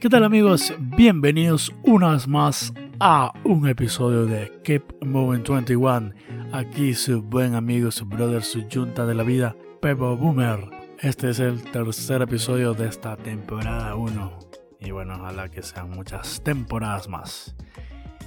¿Qué tal amigos? Bienvenidos una vez más a un episodio de Keep Moving 21. Aquí su buen amigo, su brother, su junta de la vida, Pepo Boomer. Este es el tercer episodio de esta temporada 1. Y bueno, ojalá que sean muchas temporadas más.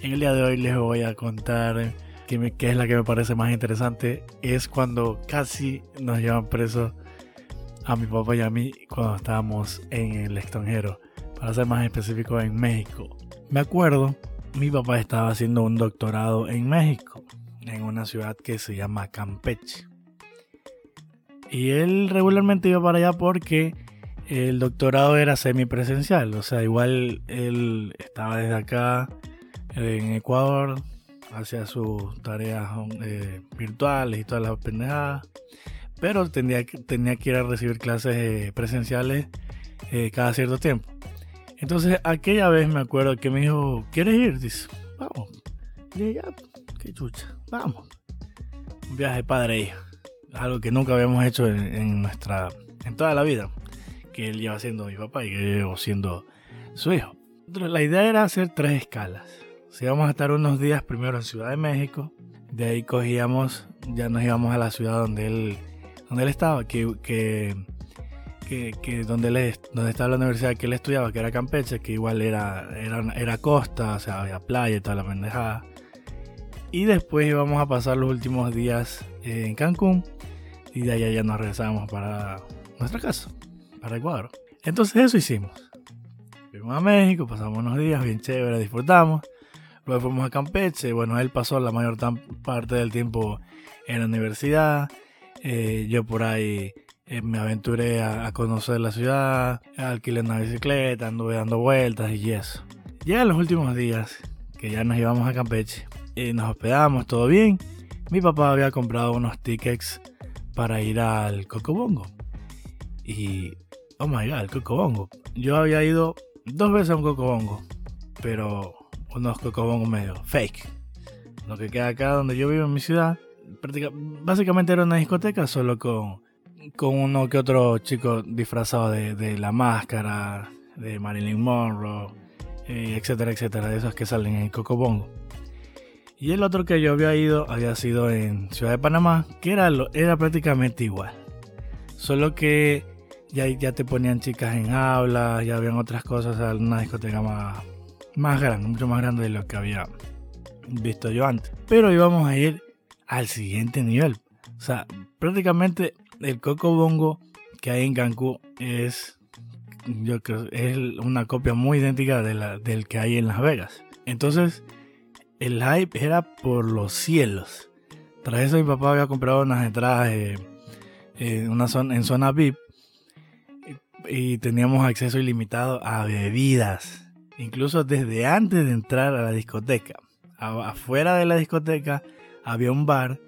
En el día de hoy les voy a contar que, es la que me parece más interesante. Es cuando casi nos llevan presos a mi papá y a mí cuando estábamos en el extranjero para ser más específico en México. Me acuerdo, mi papá estaba haciendo un doctorado en México, en una ciudad que se llama Campeche. Y él regularmente iba para allá porque el doctorado era semipresencial, o sea, igual él estaba desde acá en Ecuador, hacía sus tareas eh, virtuales y todas las pendejadas, pero tenía, tenía que ir a recibir clases eh, presenciales eh, cada cierto tiempo. Entonces, aquella vez me acuerdo que me dijo, ¿quieres ir? Dice, vamos. Y ya, qué chucha, vamos. Un viaje padre e Algo que nunca habíamos hecho en, nuestra, en toda la vida. Que él lleva siendo mi papá y que yo llevo siendo su hijo. la idea era hacer tres escalas. Si íbamos a estar unos días primero en Ciudad de México, de ahí cogíamos, ya nos íbamos a la ciudad donde él, donde él estaba, que que, donde, él, donde estaba la universidad que él estudiaba, que era Campeche, que igual era, era, era costa, o sea, había playa y toda la pendejada. Y después íbamos a pasar los últimos días en Cancún y de allá ya nos regresamos para nuestra casa, para Ecuador. Entonces eso hicimos. Fuimos a México, pasamos unos días bien chévere, disfrutamos. Luego fuimos a Campeche. Bueno, él pasó la mayor parte del tiempo en la universidad. Eh, yo por ahí eh, me aventuré a, conocer la ciudad, alquilé una bicicleta, anduve dando vueltas y eso. Ya en los últimos días, que ya nos íbamos a Campeche, y nos hospedamos, todo bien, mi papá había comprado unos tickets para ir al Cocobongo. Y, oh my god, el Cocobongo. Yo había ido dos veces a un Cocobongo, pero unos Cocobongos medio fake. Lo que queda acá donde yo vivo en mi ciudad, básicamente era una discoteca solo con con uno que otro chico disfrazado de, la máscara, de Marilyn Monroe, eh, etcétera, etcétera, de esos que salen en Cocobongo. Y el otro que yo había ido había sido en Ciudad de Panamá, que era, era prácticamente igual. Solo que ya, ya te ponían chicas en aulas, ya habían otras cosas, una discoteca más, más grande, mucho más grande de lo que había visto yo antes. Pero íbamos a ir al siguiente nivel. O sea, prácticamente el Coco Bongo que hay en Cancún es, yo creo, es una copia muy idéntica del que hay en Las Vegas. Entonces, el hype era por los cielos. Tras eso, mi papá había comprado unas entradas en, una en zona VIP y teníamos acceso ilimitado a bebidas, incluso desde antes de entrar a la discoteca. Afuera de la discoteca había un bar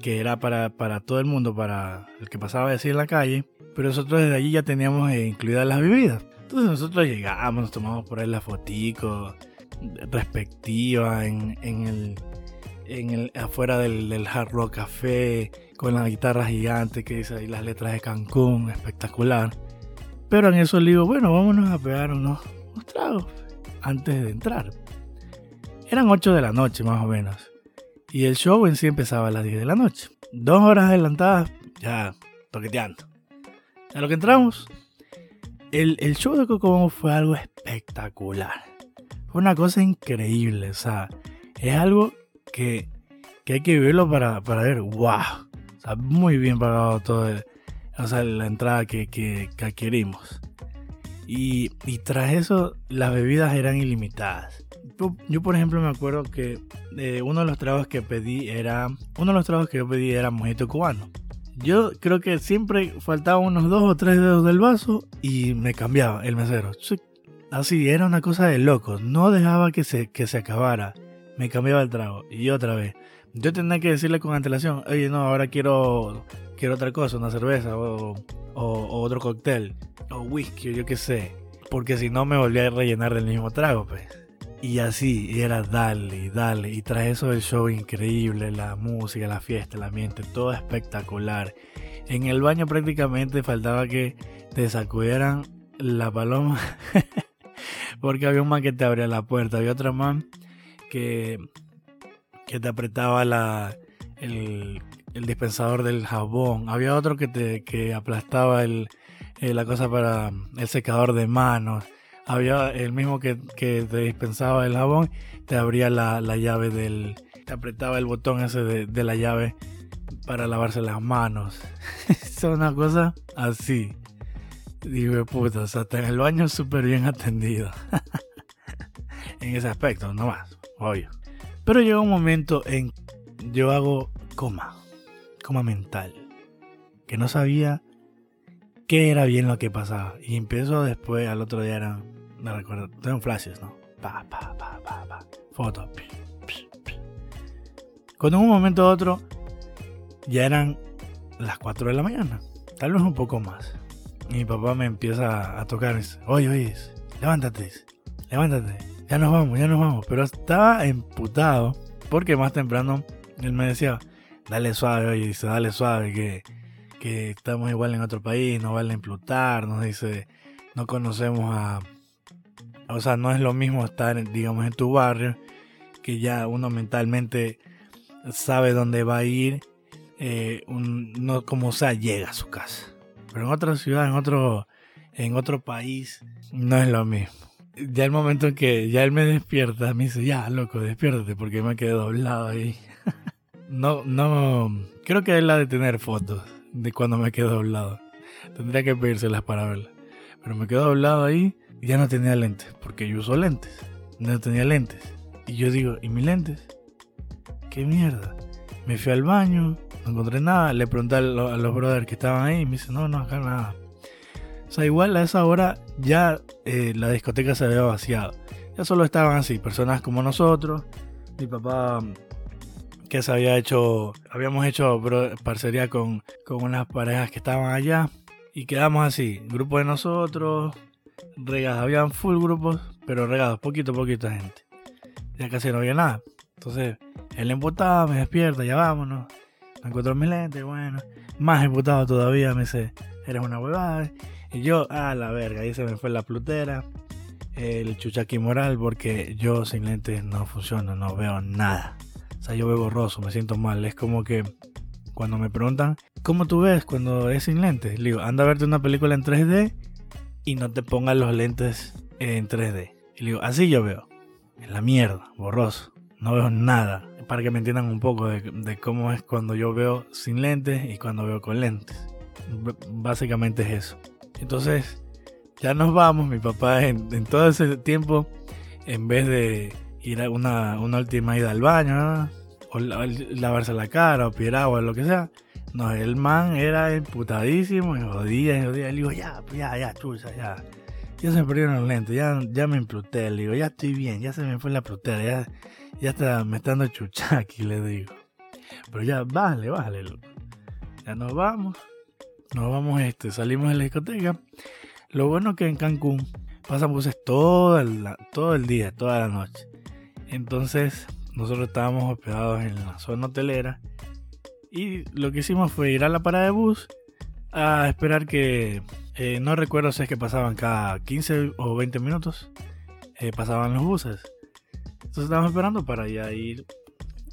que era para, para todo el mundo, para el que pasaba así en la calle, pero nosotros desde allí ya teníamos eh, incluidas las bebidas. Entonces nosotros llegamos, nos tomamos por ahí la fotico respectiva en, en, el, en el afuera del, Hard Rock Café con la guitarra gigante que dice ahí las letras de Cancún, espectacular. Pero en eso le digo, bueno, vámonos a pegar unos, unos tragos antes de entrar. Eran 8 de la noche más o menos. Y el show en sí empezaba a las 10 de la noche. Dos horas adelantadas, ya toqueteando. A lo que entramos, el, show de Coco fue algo espectacular. Fue una cosa increíble. O sea, es algo que, hay que vivirlo para, ver, wow. O sea, muy bien pagado todo o sea, la entrada que, que, adquirimos. Y, tras eso, las bebidas eran ilimitadas yo, por ejemplo, me acuerdo que eh, uno de los tragos que pedí era. Uno de los tragos que yo pedí era mojito cubano. Yo creo que siempre faltaban unos dos o tres dedos del vaso y me cambiaba el mesero. Así, era una cosa de locos. No dejaba que se, que se acabara. Me cambiaba el trago. Y otra vez. Yo tenía que decirle con antelación, oye, no, ahora quiero, quiero otra cosa, una cerveza o, otro cóctel o whisky yo qué sé. Porque si no me volvía a rellenar del mismo trago, pues. Y así, y era dale dale. Y tras eso el show increíble, la música, la fiesta, el ambiente, todo espectacular. En el baño prácticamente faltaba que te sacudieran la paloma Porque había un man que te abría la puerta, había otro man que, que te apretaba la, el, dispensador del jabón, había otro que te que aplastaba el, eh, la cosa para el secador de manos, había el mismo que, que te dispensaba el jabón, te abría la, la llave del, te apretaba el botón ese de, de la llave para lavarse las manos. es una cosa así. Digo, puta, o sea, está en el baño súper bien atendido. en ese aspecto, no más, obvio. Pero llega un momento en yo hago coma, coma mental, que no sabía qué era bien lo que pasaba. Y empiezo después, al otro día era, me recuerdo, tengo flashes, ¿no? Pa, pa, pa, pa, pa, fotos. Cuando en un momento u otro ya eran las 4 de la mañana, tal vez un poco más. Mi papá me empieza a tocar dice, oye, oye, levántate, levántate, ya nos vamos, ya nos vamos. Pero estaba emputado porque más temprano él me decía, dale suave, oye, dice, dale suave, que, que estamos igual en otro país, no vale implutar, nos dice, no conocemos a... O sea, no es lo mismo estar, digamos, en tu barrio, que ya uno mentalmente sabe dónde va a ir eh, no como sea llega a su casa. Pero en otra ciudad, en otro, en otro país, no es lo mismo. Ya el momento en que ya él me despierta, me dice, ya, loco, despiértate porque me quedé doblado ahí. no, no, creo que él ha de tener fotos de cuando me quedo doblado. Tendría que pedírselas para verlas. Pero me quedo doblado ahí y ya no tenía lentes, porque yo uso lentes. No tenía lentes. Y yo digo, ¿y mis lentes? ¿Qué mierda? Me fui al baño, no encontré nada. Le pregunté a, los brothers que estaban ahí y me dice, no, no, acá nada. O sea, igual a esa hora ya eh, la discoteca se había vaciado. Ya solo estaban así, personas como nosotros. Mi papá, que se había hecho, habíamos hecho parcería con, con unas parejas que estaban allá. Y quedamos así, grupo de nosotros, regados, habían full grupos, pero regados, poquito, poquita gente. Ya casi no había nada. Entonces, él emputaba, me despierta, ya vámonos encuentro mis lentes, bueno. Más emputado todavía, me dice, eres una huevada. Y yo, a la verga, ahí se me fue la plutera, el chuchaqui moral, porque yo sin lentes no funciona, no veo nada. O sea, yo veo borroso, me siento mal. Es como que cuando me preguntan, ¿cómo tú ves cuando es sin lentes? Le digo, anda a verte una película en 3D y no te pongas los lentes en 3D. Y le digo, así yo veo. En la mierda, borroso. No veo nada para que me entiendan un poco de, cómo es cuando yo veo sin lentes y cuando veo con lentes. básicamente es eso. Entonces, ya nos vamos. Mi papá en, todo ese tiempo, en vez de ir a una, última ida al baño, o lavarse la cara, o pirar agua, lo que sea, no, el man era emputadísimo y jodía y jodía. Le digo, ya, ya, ya, chucha, ya. Ya se me perdieron los lentes, ya, ya me impluté. Le digo, ya estoy bien, ya se me fue la plutera, ya ya está, me está dando chuchaqui, le digo. Pero ya, vale, vale, Ya nos vamos. Nos vamos, este, salimos de la discoteca. Lo bueno que en Cancún pasan buses todo el, día, toda la noche. Entonces, nosotros estábamos hospedados en la zona hotelera. Y lo que hicimos fue ir a la parada de bus a esperar que. Eh, no recuerdo si es que pasaban cada 15 o 20 minutos. Eh, pasaban los buses. Entonces estábamos esperando para ya ir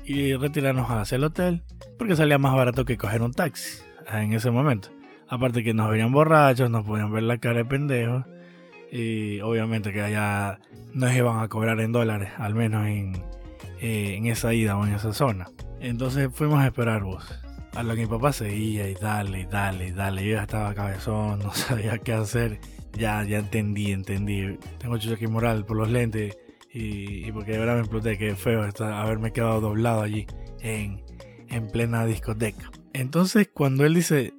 y retirarnos hacia el hotel, porque salía más barato que coger un taxi en ese momento. Aparte que nos veían borrachos, nos podían ver la cara de pendejos y obviamente que allá nos iban a cobrar en dólares, al menos en, eh, en esa ida o en esa zona. Entonces fuimos a esperar vos. A lo que mi papá seguía y dale, y dale, y dale. Yo ya estaba cabezón, no sabía qué hacer. Ya, ya entendí, entendí. Tengo aquí moral por los lentes y, porque de verdad me exploté, que feo haberme quedado doblado allí en, en plena discoteca. Entonces cuando él dice,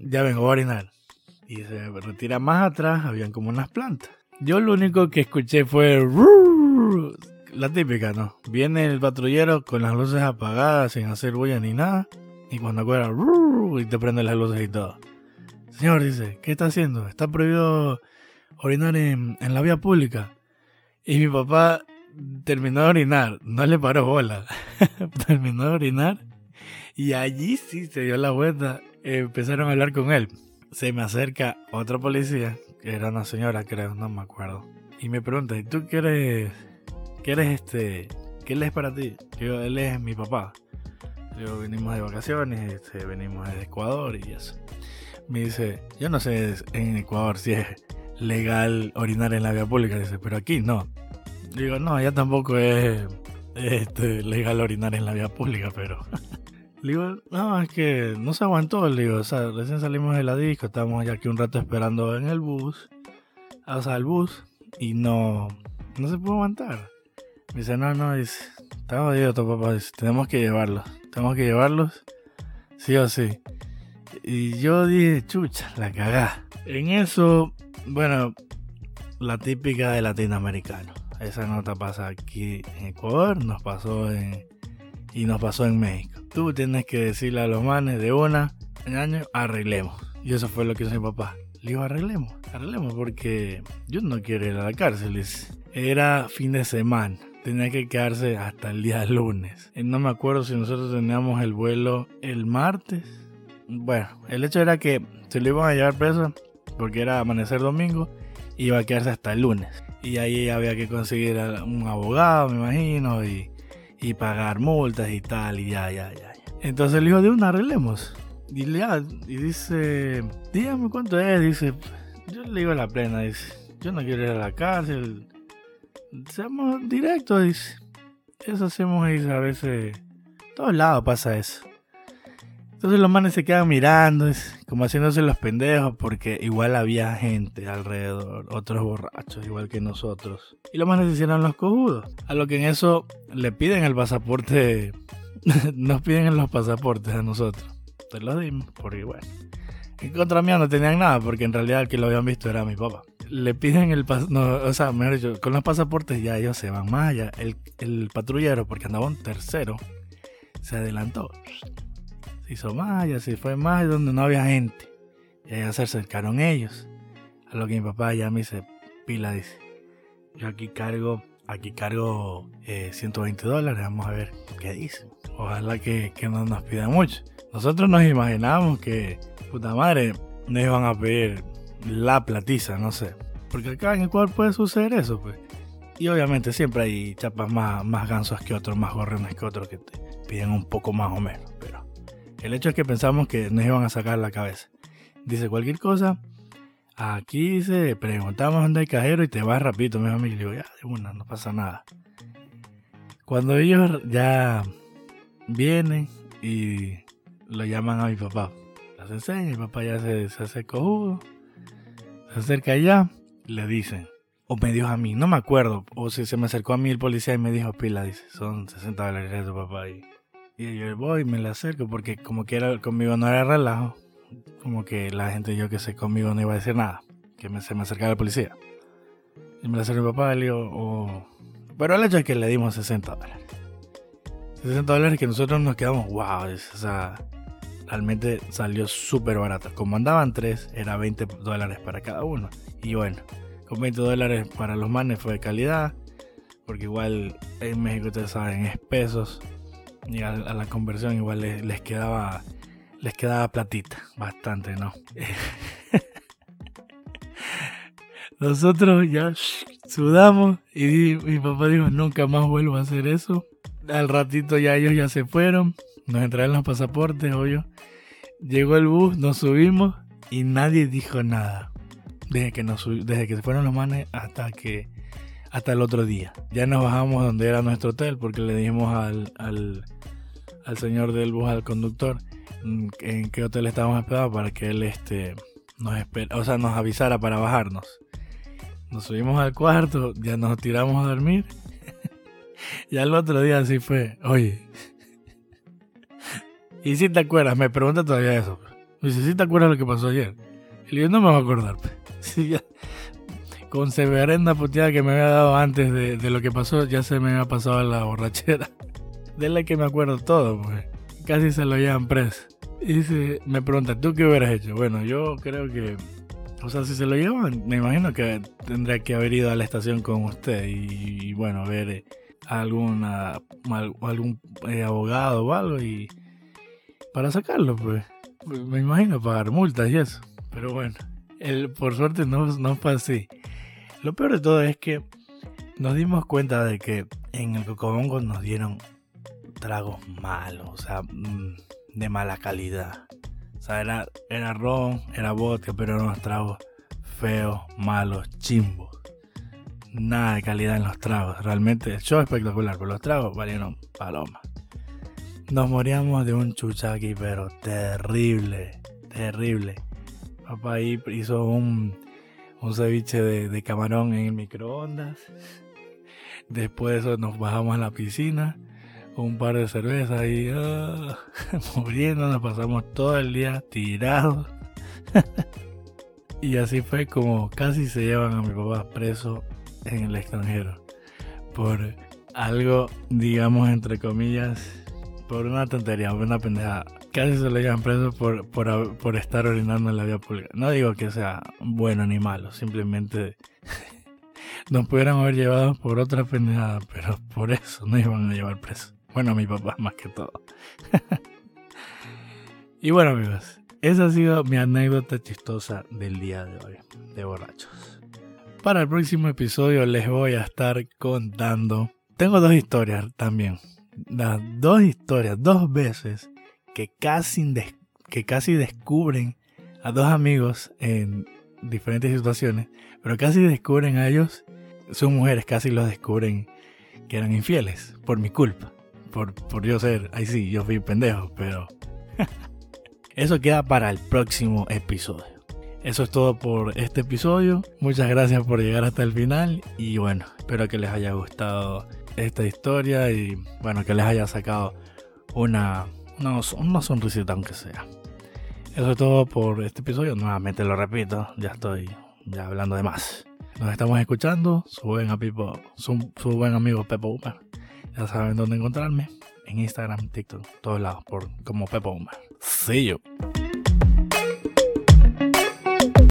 ya vengo a orinar, y se retira más atrás, habían como unas plantas. Yo lo único que escuché fue la típica, ¿no? Viene el patrullero con las luces apagadas, sin hacer bulla ni nada, y cuando acuerda, y te prende las luces y todo. Señor, dice, ¿qué está haciendo? Está prohibido orinar en, en la vía pública. Y mi papá terminó de orinar, no le paró bola. terminó de orinar y allí sí se dio la vuelta. Empezaron a hablar con él. Se me acerca otro policía, que era una señora, creo, no me acuerdo. y me pregunta, ¿y tú qué eres, qué eres este, qué es para ti? Yo, él es mi papá. Yo venimos de vacaciones, este, venimos de Ecuador y eso. Me dice, yo no sé en Ecuador si es legal orinar en la vía pública, dice, pero aquí no. Digo, no, ya tampoco es este, legal orinar en la vía pública, pero... Digo, no, es que no se aguantó, le digo, o sea, recién salimos de la disco, estábamos ya aquí un rato esperando en el bus, o sea, el bus, y no, no se pudo aguantar. Me dice, no, no, dice, está jodido papá, dice, tenemos que llevarlos, tenemos que llevarlos, sí o sí. Y yo dije, chucha, la cagá. En eso, bueno, la típica de latinoamericano. Esa nota pasa aquí en Ecuador, nos pasó en, y nos pasó en México. Tú tienes que decirle a los manes de una en año, arreglemos. Y eso fue lo que hizo mi papá. Le digo, arreglemos, arreglemos, porque yo no quiero ir a la cárcel. Era fin de semana, tenía que quedarse hasta el día lunes. Y no me acuerdo si nosotros teníamos el vuelo el martes. Bueno, el hecho era que se lo iban a llevar preso porque era amanecer domingo y iba a quedarse hasta el lunes. Y ahí había que conseguir un abogado, me imagino, y, y pagar multas y tal, y ya, ya, ya. Entonces le dijo, de una arreglemos. Y, le, y dice, dígame cuánto es. Dice, yo le digo la plena, dice, yo no quiero ir a la cárcel. Seamos directos, dice. Eso hacemos, dice, a veces. todos lados pasa eso. Entonces los manes se quedan mirando, como haciéndose los pendejos, porque igual había gente alrededor, otros borrachos, igual que nosotros. Y los manes se hicieron los cojudos. A lo que en eso le piden el pasaporte, nos piden los pasaportes a nosotros. Te los dimos, porque bueno. En contra mía no tenían nada, porque en realidad el que lo habían visto era mi papá. Le piden el pasaporte, o sea, mejor dicho, con los pasaportes ya ellos se van más allá. El, el patrullero, porque andaba un tercero, se adelantó hizo más, ya se fue más, donde no había gente. Y allá se acercaron ellos. A lo que mi papá ya me dice, pila, dice, yo aquí cargo, aquí cargo 120 eh, dólares, vamos a ver qué dice. Ojalá que, que no nos pidan mucho. Nosotros nos imaginamos que, puta madre, nos iban a pedir la platiza, no sé. Porque acá en Ecuador puede suceder eso, pues. Y obviamente siempre hay chapas más, más gansos que otros, más gorrones que otros que te piden un poco más o menos. El hecho es que pensamos que nos iban a sacar la cabeza. Dice cualquier cosa. Aquí dice, preguntamos dónde hay cajero y te vas rapidito, mi. Y digo, ya, una, no pasa nada. Cuando ellos ya vienen y lo llaman a mi papá, las enseña, mi papá ya se, se hace se acerca allá, le dicen, o me dijo a mí, no me acuerdo, o si se me acercó a mí el policía y me dijo, pila, dice, son 60 dólares de tu papá. Y y yo voy y me le acerco porque como que era, conmigo no era relajo. Como que la gente yo que sé conmigo no iba a decir nada. Que me, se me acercaba la policía. Y me le acerco a mi papá y le digo, oh". pero el hecho es que le dimos 60 dólares. 60 dólares que nosotros nos quedamos, wow, o sea, realmente salió súper barato. Como andaban tres, era 20 dólares para cada uno. Y bueno, con 20 dólares para los manes fue de calidad. Porque igual en México ustedes saben, es pesos y a, la conversión igual les, quedaba les quedaba platita, bastante, ¿no? Nosotros ya sudamos y mi papá dijo, nunca más vuelvo a hacer eso. Al ratito ya ellos ya se fueron, nos entraron los pasaportes, obvio. Llegó el bus, nos subimos y nadie dijo nada. Desde que, nos, desde que se fueron los manes hasta que hasta el otro día. Ya nos bajamos donde era nuestro hotel porque le dijimos al, al, al señor del bus, al conductor, mm, en qué hotel estábamos esperados para que él este, nos, o sea, nos avisara para bajarnos. Nos subimos al cuarto, ya nos tiramos a dormir. y al otro día así fue, oye. y si te acuerdas, me pregunta todavía eso. Me dice, ¿sí te acuerdas lo que pasó ayer? Y yo no me voy a acordar. Sí, ya, con severenda puteada que me había dado antes de, lo que pasó, ya se me había pasado la borrachera. De la que me acuerdo todo, pues. Casi se lo llevan preso. Y dice, me pregunta, ¿tú qué hubieras hecho? Bueno, yo creo que, o sea, si se lo llevan, me imagino que tendría que haber ido a la estación con usted y, bueno, ver eh, algún eh, abogado o algo y para sacarlo, pues. Me imagino pagar multas y eso. Pero bueno, el, por suerte no, no fue así. Lo peor de todo es que nos dimos cuenta de que en el Cocobongo nos dieron tragos malos, o sea, mm, de mala calidad. O sea, era, era ron, era vodka, pero eran unos tragos feos, malos, chimbos. Nada de calidad en los tragos. Realmente el show espectacular, pero los tragos valieron palomas. Nos moríamos de un chuchaqui, pero terrible, terrible. Papá ahí hizo un, un ceviche de, camarón en el microondas. Después de eso nos bajamos a la piscina, un par de cervezas y uh, muriendo, nos pasamos todo el día tirados. y así fue como casi se llevan a mi papá preso en el extranjero. Por algo, digamos, entre comillas, por una tontería, por una pendejada. Casi se lo llevan preso por, por, estar orinando en la vía pública. No digo que sea bueno ni malo, simplemente nos pudieran haber llevado por otra pendejada, pero por eso no iban a llevar preso. Bueno, mi papá más que todo. y bueno amigos, esa ha sido mi anécdota chistosa del día de hoy, de borrachos. Para el próximo episodio les voy a estar contando. Tengo dos historias también las dos historias, dos veces que casi, que casi descubren a dos amigos en diferentes situaciones, pero casi descubren a ellos, son mujeres, casi los descubren que eran infieles por mi culpa, por, por yo ser, ahí sí, yo fui pendejo, pero eso queda para el próximo episodio. Eso es todo por este episodio. Muchas gracias por llegar hasta el final y bueno, espero que les haya gustado esta historia y bueno, que les haya sacado una, una, sonrisita aunque sea. Eso es todo por este episodio. Nuevamente lo repito, ya estoy ya hablando de más. Nos estamos escuchando, su buen, amigo, su, su buen amigo Pepo Uma. Ya saben dónde encontrarme. En Instagram, TikTok, todos lados, por como Pepo Uma. See you.